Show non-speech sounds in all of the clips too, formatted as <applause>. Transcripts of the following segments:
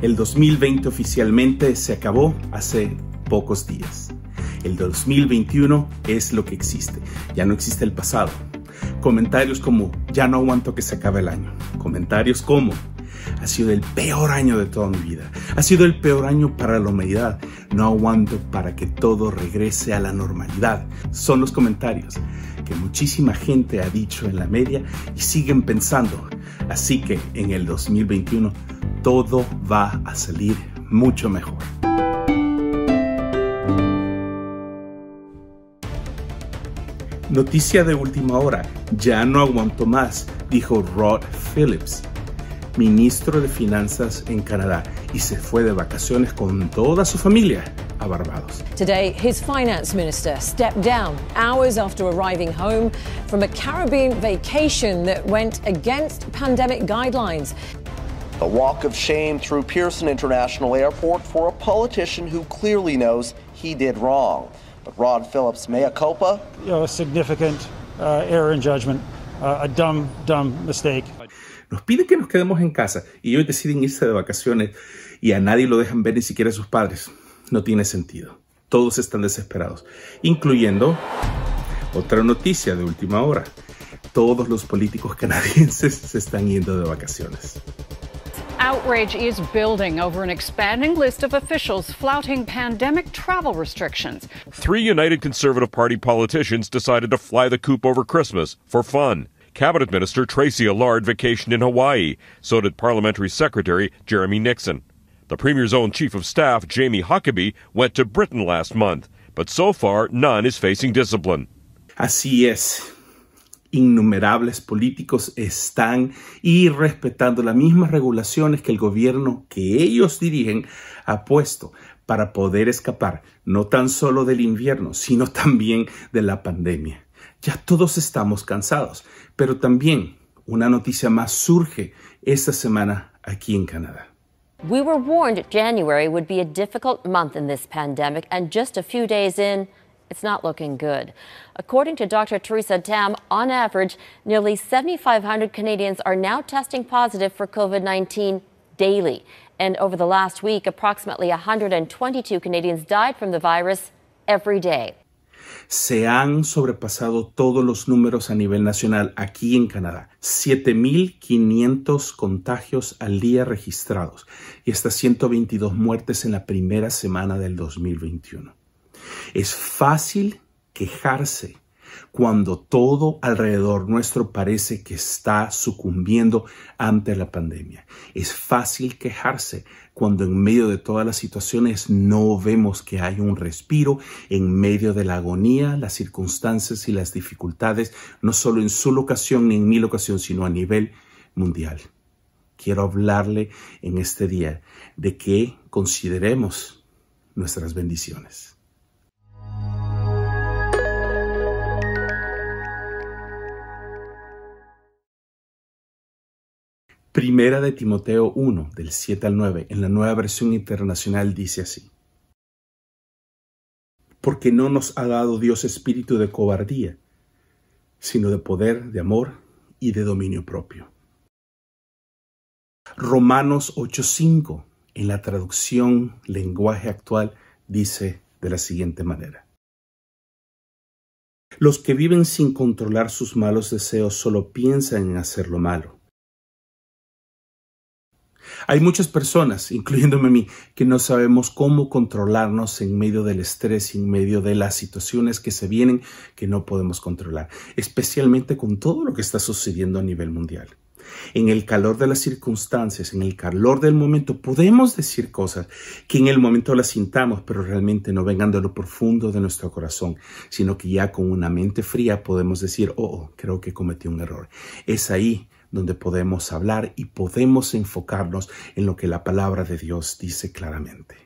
El 2020 oficialmente se acabó hace pocos días. El 2021 es lo que existe. Ya no existe el pasado. Comentarios como ya no aguanto que se acabe el año. Comentarios como ha sido el peor año de toda mi vida. Ha sido el peor año para la humanidad. No aguanto para que todo regrese a la normalidad. Son los comentarios que muchísima gente ha dicho en la media y siguen pensando. Así que en el 2021 todo va a salir mucho mejor. Noticia de última hora, ya no aguanto más, dijo Rod Phillips, ministro de Finanzas en Canadá, y se fue de vacaciones con toda su familia a Barbados. Today, his finance minister stepped down hours after arriving home from a Caribbean vacation that went against pandemic guidelines. A walk of shame through Pearson International Airport for a politician who clearly knows he did wrong. But Rod Phillips' mea culpa? You know, a significant uh, error in judgment, uh, a dumb, dumb mistake. Nos pide que nos quedemos en casa y ellos deciden irse de vacaciones y a nadie lo dejan ver ni siquiera a sus padres. No tiene sentido. Todos están desesperados, incluyendo otra noticia de última hora. Todos los políticos canadienses <laughs> se están yendo de vacaciones. Outrage is building over an expanding list of officials flouting pandemic travel restrictions. Three United Conservative Party politicians decided to fly the coop over Christmas for fun. Cabinet Minister Tracy Allard vacationed in Hawaii. So did Parliamentary Secretary Jeremy Nixon. The Premier's own Chief of Staff, Jamie Huckabee, went to Britain last month. But so far, none is facing discipline. Así es. Innumerables políticos están irrespetando las mismas regulaciones que el gobierno que ellos dirigen ha puesto para poder escapar no tan solo del invierno, sino <laughs> también de la pandemia. Ya todos estamos cansados, pero también una noticia más surge esta semana aquí en Canadá. We were warned January would be a difficult month in this pandemic, and just a few days in, it's not looking good. According to Dr. Teresa Tam, on average, nearly 7,500 Canadians are now testing positive for COVID 19 daily. And over the last week, approximately 122 Canadians died from the virus every day. Se han sobrepasado todos los números a nivel nacional aquí en Canadá. 7.500 contagios al día registrados y hasta 122 muertes en la primera semana del 2021. Es fácil quejarse cuando todo alrededor nuestro parece que está sucumbiendo ante la pandemia. Es fácil quejarse cuando en medio de todas las situaciones no vemos que hay un respiro, en medio de la agonía, las circunstancias y las dificultades, no solo en su locación ni en mi locación, sino a nivel mundial. Quiero hablarle en este día de que consideremos nuestras bendiciones. Primera de Timoteo 1, del 7 al 9, en la nueva versión internacional dice así. Porque no nos ha dado Dios espíritu de cobardía, sino de poder, de amor y de dominio propio. Romanos 8:5, en la traducción lenguaje actual, dice de la siguiente manera. Los que viven sin controlar sus malos deseos solo piensan en hacer lo malo hay muchas personas, <laughs> incluyéndome a mí, que no sabemos cómo controlarnos en medio del estrés en medio de las situaciones que se vienen que no podemos controlar, especialmente con todo lo que está sucediendo a nivel mundial. En el calor de las circunstancias, en el calor del momento, podemos decir cosas que en el momento las sintamos, pero realmente no vengan de lo profundo de nuestro corazón, sino que ya con una mente fría podemos decir, oh, oh creo que cometí un error. Es ahí donde podemos hablar y podemos enfocarnos en lo que la palabra de Dios dice claramente.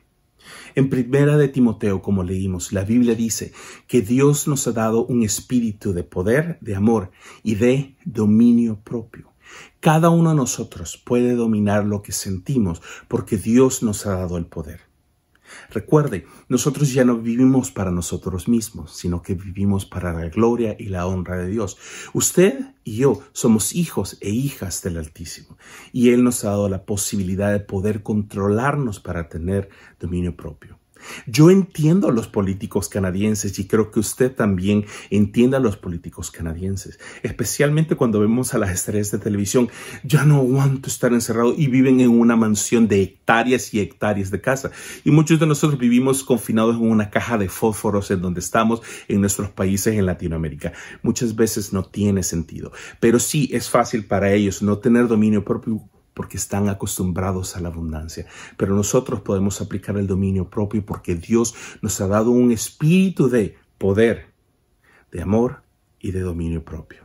En primera de Timoteo, como leímos, la Biblia dice que Dios nos ha dado un espíritu de poder, de amor y de dominio propio. Cada uno de nosotros puede dominar lo que sentimos porque Dios nos ha dado el poder. Recuerde, nosotros ya no vivimos para nosotros mismos, sino que vivimos para la gloria y la honra de Dios. Usted y yo somos hijos e hijas del Altísimo, y Él nos ha dado la posibilidad de poder controlarnos para tener dominio propio. Yo entiendo a los políticos canadienses y creo que usted también entienda a los políticos canadienses, especialmente cuando vemos a las estrellas de televisión. Ya no aguanto estar encerrado y viven en una mansión de hectáreas y hectáreas de casa. Y muchos de nosotros vivimos confinados en una caja de fósforos en donde estamos en nuestros países en Latinoamérica. Muchas veces no tiene sentido, pero sí es fácil para ellos no tener dominio propio porque están acostumbrados a la abundancia. Pero nosotros podemos aplicar el dominio propio porque Dios nos ha dado un espíritu de poder, de amor y de dominio propio.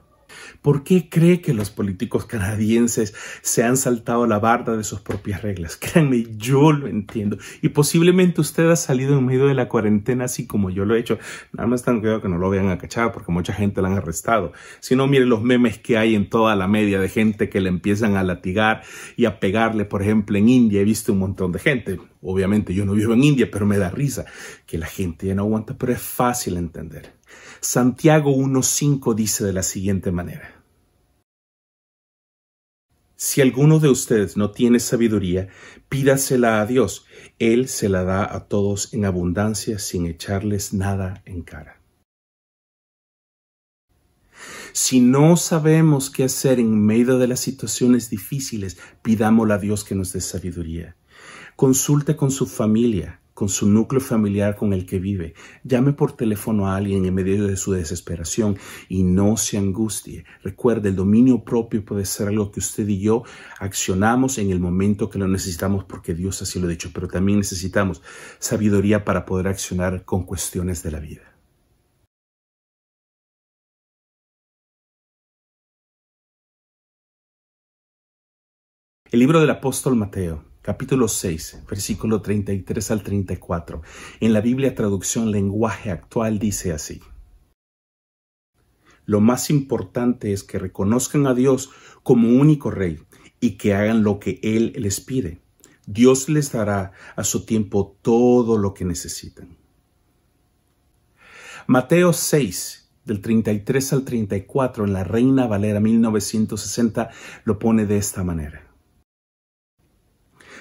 ¿Por qué cree que los políticos canadienses se han saltado la barda de sus propias reglas? <laughs> Créanme, yo lo entiendo. Y posiblemente usted ha salido en medio de la cuarentena así como yo lo he hecho. Nada más tan cuidado que no lo vean a cachar porque mucha gente la han arrestado. Si no, mire los memes que hay en toda la media de gente que le empiezan a latigar y a pegarle. Por ejemplo, en India he visto un montón de gente. Obviamente yo no vivo en India, pero me da risa que la gente ya no aguanta, pero es fácil entender. Santiago 1.5 dice de la siguiente manera. Si alguno de ustedes no tiene sabiduría, pídasela a Dios. Él se la da a todos en abundancia sin echarles nada en cara. Si no sabemos qué hacer en medio de las situaciones difíciles, pidámosle a Dios que nos dé sabiduría. Consulte con su familia, con su núcleo familiar con el que vive. Llame por teléfono a alguien en medio de su desesperación y no se angustie. Recuerde, el dominio propio puede ser algo que usted y yo accionamos en el momento que lo necesitamos porque Dios así lo ha dicho, pero también necesitamos sabiduría para poder accionar con cuestiones de la vida. El libro del apóstol Mateo capítulo 6, versículo 33 al 34. En la Biblia traducción lenguaje actual dice así. Lo más importante es que reconozcan a Dios como único Rey y que hagan lo que Él les pide. Dios les dará a su tiempo todo lo que necesitan. Mateo 6, del 33 al 34, en la Reina Valera 1960, lo pone de esta manera.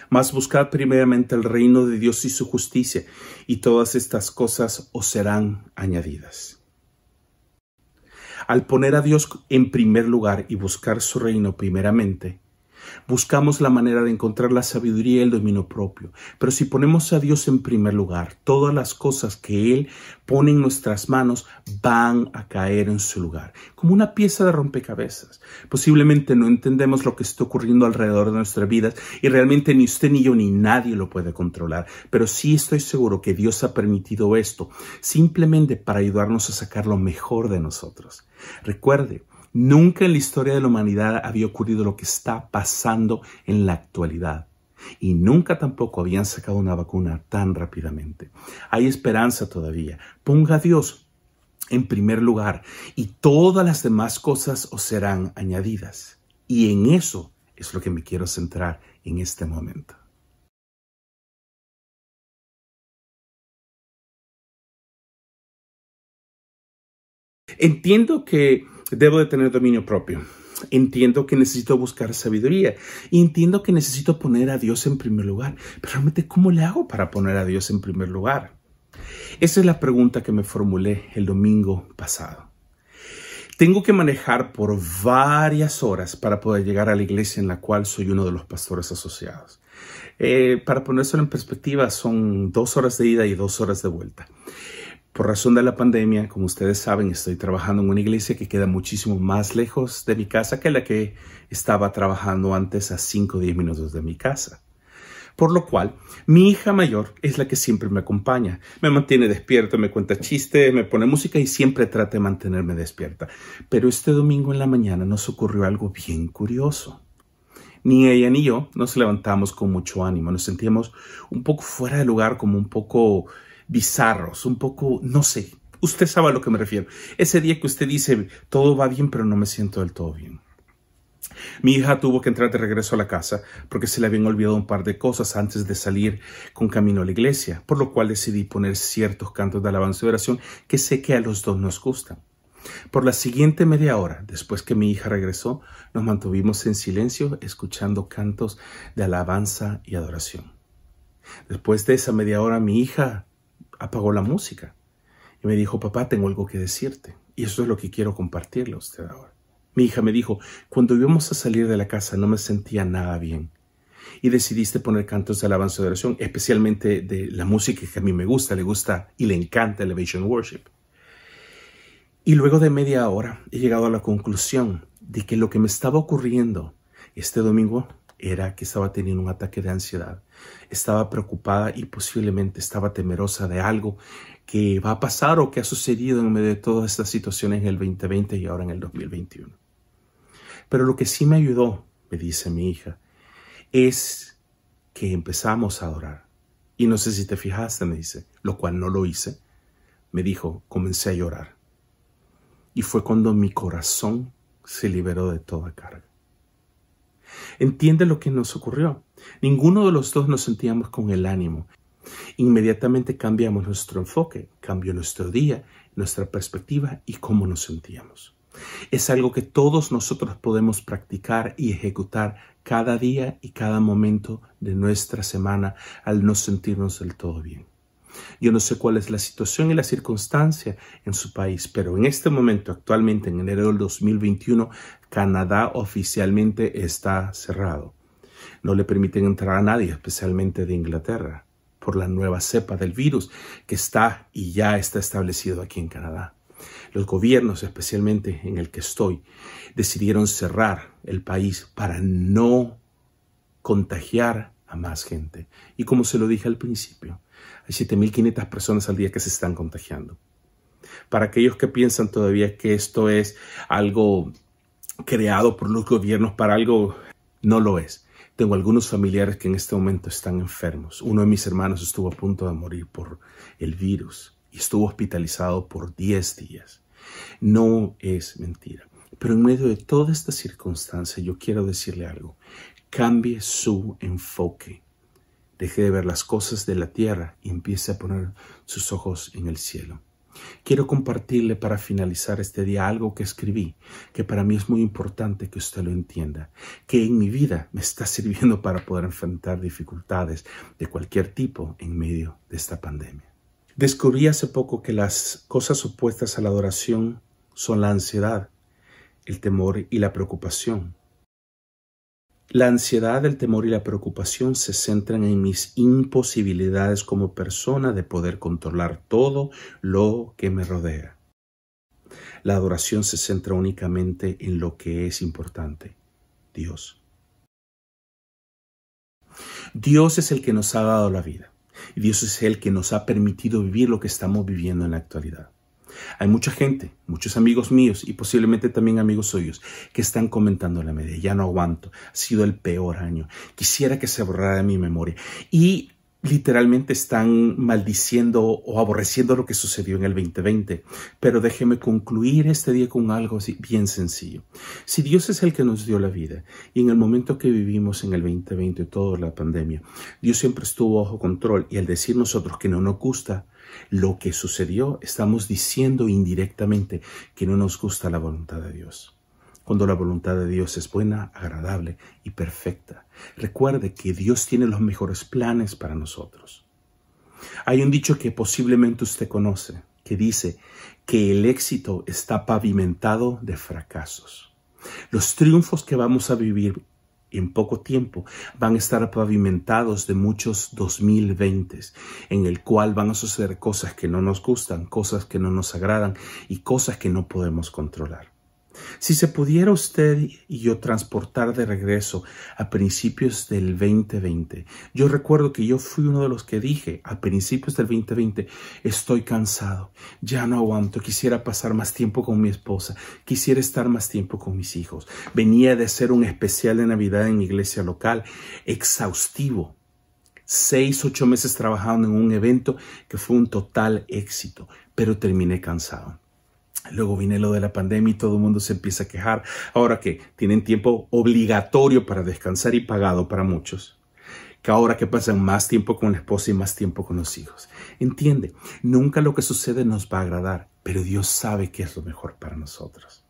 Mas buscad primeramente el reino de Dios y su justicia, y todas estas cosas os serán añadidas. Al poner a Dios en primer lugar y buscar su reino primeramente, Buscamos la manera de encontrar la sabiduría y el dominio propio. Pero si ponemos a Dios en primer lugar, todas las cosas que Él pone en nuestras manos van a caer en su lugar, como una pieza de rompecabezas. Posiblemente no entendemos lo que está ocurriendo alrededor de nuestras vidas y realmente ni usted ni yo ni nadie lo puede controlar. Pero sí estoy seguro que Dios ha permitido esto simplemente para ayudarnos a sacar lo mejor de nosotros. Recuerde, Nunca en la historia de la humanidad había ocurrido lo que está pasando en la actualidad. Y nunca tampoco habían sacado una vacuna tan rápidamente. Hay esperanza todavía. Ponga a Dios en primer lugar y todas las demás cosas os serán añadidas. Y en eso es lo que me quiero centrar en este momento. Entiendo que debo de tener dominio propio. Entiendo que necesito buscar sabiduría y entiendo que necesito poner a Dios en primer lugar. Pero realmente, ¿cómo le hago para poner a Dios en primer lugar? Esa es la pregunta que me formulé el domingo pasado. Tengo que manejar por varias horas para poder llegar a la iglesia en la cual soy uno de los pastores asociados. Eh, para ponerlo en perspectiva, son dos horas de ida y dos horas de vuelta. Por razón de la pandemia, como ustedes saben, estoy trabajando en una iglesia que queda muchísimo más lejos de mi casa que la que estaba trabajando antes a 5 o 10 minutos de mi casa. Por lo cual, mi hija mayor es la que siempre me acompaña. Me mantiene despierto, me cuenta chistes, me pone música y siempre trata de mantenerme despierta. Pero este domingo en la mañana nos ocurrió algo bien curioso. Ni ella ni yo nos levantamos con mucho ánimo, nos sentíamos un poco fuera de lugar, como un poco bizarros, un poco, no sé, usted sabe a lo que me refiero. Ese día que usted dice, todo va bien, pero no me siento del todo bien. Mi hija tuvo que entrar de regreso a la casa porque se le habían olvidado un par de cosas antes de salir con camino a la iglesia, por lo cual decidí poner ciertos cantos de alabanza y oración que sé que a los dos nos gustan. Por la siguiente media hora, después que mi hija regresó, nos mantuvimos en silencio escuchando cantos de alabanza y adoración. Después de esa media hora mi hija apagó la música y me dijo, papá, tengo algo que decirte. Y eso es lo que quiero compartirle a usted ahora. Mi hija me dijo, cuando íbamos a salir de la casa no me sentía nada bien. Y decidiste poner cantos de alabanza y oración, especialmente de la música que a mí me gusta, le gusta y le encanta Elevation Worship. Y luego de media hora he llegado a la conclusión de que lo que me estaba ocurriendo este domingo era que estaba teniendo un ataque de ansiedad. Estaba preocupada y posiblemente estaba temerosa de algo que va a pasar o que ha sucedido en medio de todas estas situaciones en el 2020 y ahora en el 2021. Pero lo que sí me ayudó, me dice mi hija, es que empezamos a adorar. Y no sé si te fijaste, me dice, lo cual no lo hice. Me dijo, comencé a llorar. Y fue cuando mi corazón se liberó de toda carga. Entiende lo que nos ocurrió. Ninguno de los dos nos sentíamos con el ánimo. Inmediatamente cambiamos nuestro enfoque, cambió nuestro día, nuestra perspectiva y cómo nos sentíamos. Es algo que todos nosotros podemos practicar y ejecutar cada día y cada momento de nuestra semana al no sentirnos del todo bien. Yo no sé cuál es la situación y la circunstancia en su país, pero en este momento, actualmente en enero del 2021, Canadá oficialmente está cerrado. No le permiten entrar a nadie, especialmente de Inglaterra, por la nueva cepa del virus que está y ya está establecido aquí en Canadá. Los gobiernos, especialmente en el que estoy, decidieron cerrar el país para no contagiar a más gente. Y como se lo dije al principio, hay 7.500 personas al día que se están contagiando. Para aquellos que piensan todavía que esto es algo creado por los gobiernos para algo, no lo es. Tengo algunos familiares que en este momento están enfermos. Uno de mis hermanos estuvo a punto de morir por el virus y estuvo hospitalizado por 10 días. No es mentira. Pero en medio de toda esta circunstancia yo quiero decirle algo. Cambie su enfoque. Deje de ver las cosas de la tierra y empiece a poner sus ojos en el cielo. Quiero compartirle para finalizar este día algo que escribí, que para mí es muy importante que usted lo entienda, que en mi vida me está <laughs> sirviendo para poder enfrentar dificultades de cualquier tipo en medio de esta pandemia. Descubrí hace poco que las cosas opuestas a la adoración son la ansiedad, el temor y la preocupación. La ansiedad, el temor y la preocupación se centran en mis imposibilidades como persona de poder controlar todo lo que me rodea. La adoración se centra únicamente en lo que es importante, Dios. Dios es el que nos ha dado la vida y Dios es el que nos ha permitido vivir lo que estamos viviendo en la actualidad. Hay mucha gente, muchos amigos míos y posiblemente también amigos suyos que están comentando la media. Ya no aguanto. Ha sido el peor año. Quisiera que se borrara de mi memoria. Y literalmente están maldiciendo o aborreciendo lo que sucedió en el 2020. Pero déjeme concluir este día con algo bien sencillo. Si Dios es el que nos dio la vida y en el momento que vivimos en el 2020, toda la pandemia, Dios siempre estuvo bajo control y al decir nosotros que no nos gusta lo que sucedió, estamos diciendo indirectamente que no nos gusta la voluntad de Dios cuando la voluntad de Dios es buena, agradable y perfecta. Recuerde que Dios tiene los mejores planes para nosotros. Hay un dicho que posiblemente usted conoce, que dice que el éxito está pavimentado de fracasos. Los triunfos que vamos a vivir en poco tiempo van a estar pavimentados de muchos 2020 en el cual van a suceder cosas que no nos gustan, cosas que no nos agradan y cosas que no podemos controlar. Si se pudiera usted y yo transportar de regreso a principios del 2020, yo recuerdo que yo fui uno de los que dije a principios del 2020, estoy cansado, ya no aguanto, quisiera pasar más tiempo con mi esposa, quisiera estar más tiempo con mis hijos. Venía de hacer un especial de Navidad en mi iglesia local, exhaustivo, seis, ocho meses trabajando en un evento que fue un total éxito, pero terminé cansado. Luego viene lo de la pandemia y todo el mundo se empieza a quejar. Ahora que tienen tiempo obligatorio para descansar y pagado para muchos. Que ahora que pasan más tiempo con la esposa y más tiempo con los hijos. Entiende, nunca lo que sucede nos va a agradar, pero Dios sabe qué es lo mejor para nosotros.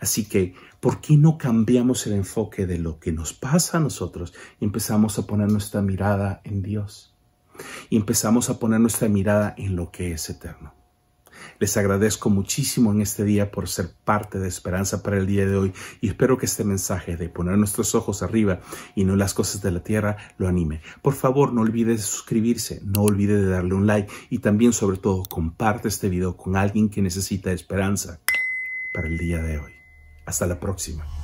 Así que, ¿por qué no cambiamos el enfoque de lo que nos pasa a nosotros y empezamos a poner nuestra mirada en Dios? Y empezamos a poner nuestra mirada en lo que es eterno. Les agradezco muchísimo en este día por ser parte de Esperanza para el día de hoy y espero que este mensaje de poner nuestros ojos arriba y no las cosas de la tierra lo anime. Por favor, no olvide de suscribirse, no olvide de darle un like y también sobre todo comparte este video con alguien que necesita esperanza para el día de hoy. Hasta la próxima.